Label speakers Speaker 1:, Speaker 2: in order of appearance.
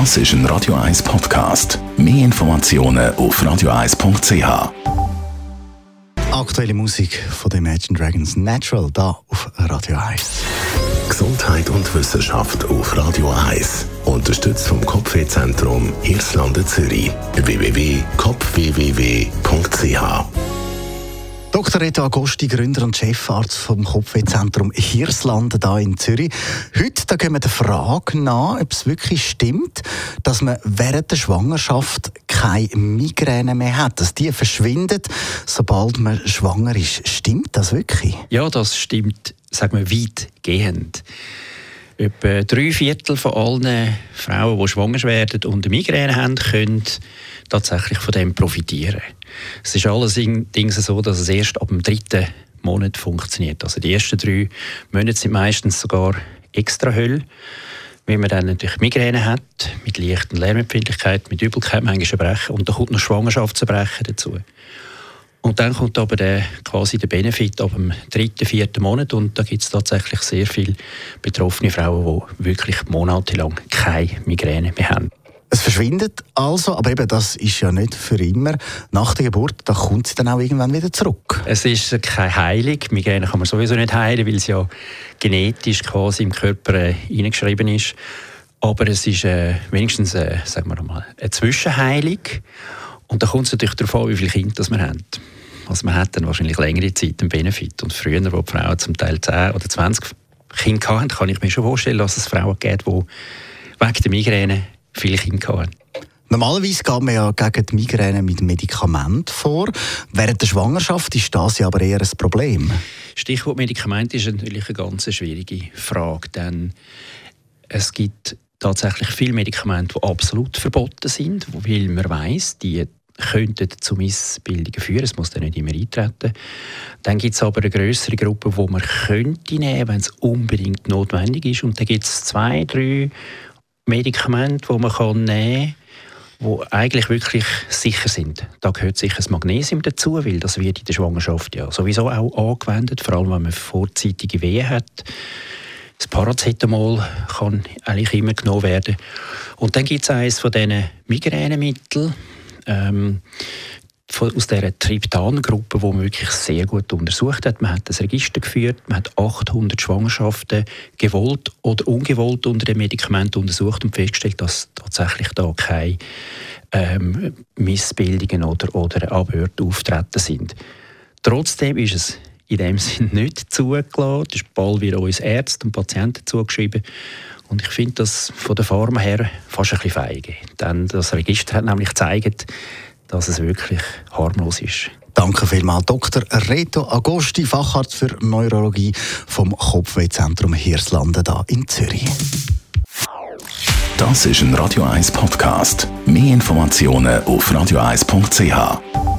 Speaker 1: Das ist ein Radio 1 Podcast. Mehr Informationen auf radio1.ch.
Speaker 2: Aktuelle Musik von den Imagine Dragons Natural da auf Radio 1.
Speaker 1: Gesundheit und Wissenschaft auf Radio 1. Unterstützt vom Kopfwehzentrum Irlande Zürich. www.kopfwww.ch
Speaker 2: Dr. Reto Agosti, Gründer und Chefarzt vom Kopfwehzentrum Hirslanden da in Zürich. Heute da gehen wir der Frage nach, ob es wirklich stimmt, dass man während der Schwangerschaft keine Migräne mehr hat, dass die verschwindet, sobald man schwanger ist. Stimmt das wirklich?
Speaker 3: Ja, das stimmt, sagen wir, weitgehend. Etwa drei Viertel von allen Frauen, die schwanger werden und eine Migräne haben, können tatsächlich von dem profitieren. Es ist allerdings so, dass es erst ab dem dritten Monat funktioniert. Also die ersten drei Monate sind meistens sogar extra Hölle, weil man dann natürlich Migräne hat, mit leichten Lärmempfindlichkeit, mit Übelkeit, manchmal Erbrechen und da kommt noch Schwangerschaftserbrechen dazu. Und dann kommt aber der, quasi der Benefit ab dem dritten, vierten Monat und da gibt es tatsächlich sehr viele betroffene Frauen, die wirklich monatelang keine Migräne mehr haben.
Speaker 2: Es verschwindet also, aber eben das ist ja nicht für immer. Nach der Geburt, da kommt sie dann auch irgendwann wieder zurück.
Speaker 3: Es ist keine Heilung. Migräne kann man sowieso nicht heilen, weil es ja genetisch quasi im Körper äh, eingeschrieben ist. Aber es ist äh, wenigstens äh, sagen wir mal, eine Zwischenheilung. Und da kommt es natürlich darauf an, wie viele Kinder man hat. Also man hat dann wahrscheinlich längere Zeit einen Benefit. Und früher, wo die Frauen zum Teil 10 oder 20 Kinder hatten, kann ich mir schon vorstellen, dass es Frauen gibt, die wegen der Migräne viele Kinder hatten.
Speaker 2: Normalerweise geht man ja gegen die Migräne mit Medikamenten vor. Während der Schwangerschaft ist das ja aber eher ein Problem.
Speaker 3: Stichwort Medikament ist natürlich eine ganz schwierige Frage, denn es gibt tatsächlich viele Medikamente, die absolut verboten sind, weil man weiß, die könnten zu Missbildungen führen. Es muss dann nicht immer eintreten. Dann gibt es aber eine größere Gruppe, die man könnte nehmen, wenn es unbedingt notwendig ist. Und dann gibt es zwei, drei Medikamente, die man kann nehmen kann, die eigentlich wirklich sicher sind. Da gehört sicher das Magnesium dazu, weil das wird in der Schwangerschaft ja sowieso auch angewendet, vor allem wenn man vorzeitige Wehen hat. Das Paracetamol kann eigentlich immer genommen werden. Und dann gibt es eines von diesen Migränemitteln, ähm, aus dieser Triptan-Gruppe, die man wirklich sehr gut untersucht hat. Man hat das Register geführt, man hat 800 Schwangerschaften gewollt oder ungewollt unter dem Medikament untersucht und festgestellt, dass tatsächlich da keine ähm, Missbildungen oder, oder Abhörte auftreten sind. Trotzdem ist es in dem Sinn nicht zugelassen. Das ist bald wieder uns Ärzte und Patienten zugeschrieben. Und ich finde das von der Form her fast ein bisschen feige. Denn das Register hat nämlich gezeigt, dass es wirklich harmlos ist.
Speaker 2: Danke vielmals, Dr. Reto Agosti, Facharzt für Neurologie vom Kopfwehzentrum Hirslanden da in Zürich.
Speaker 1: Das ist ein Radio 1 Podcast. Mehr Informationen auf radio1.ch.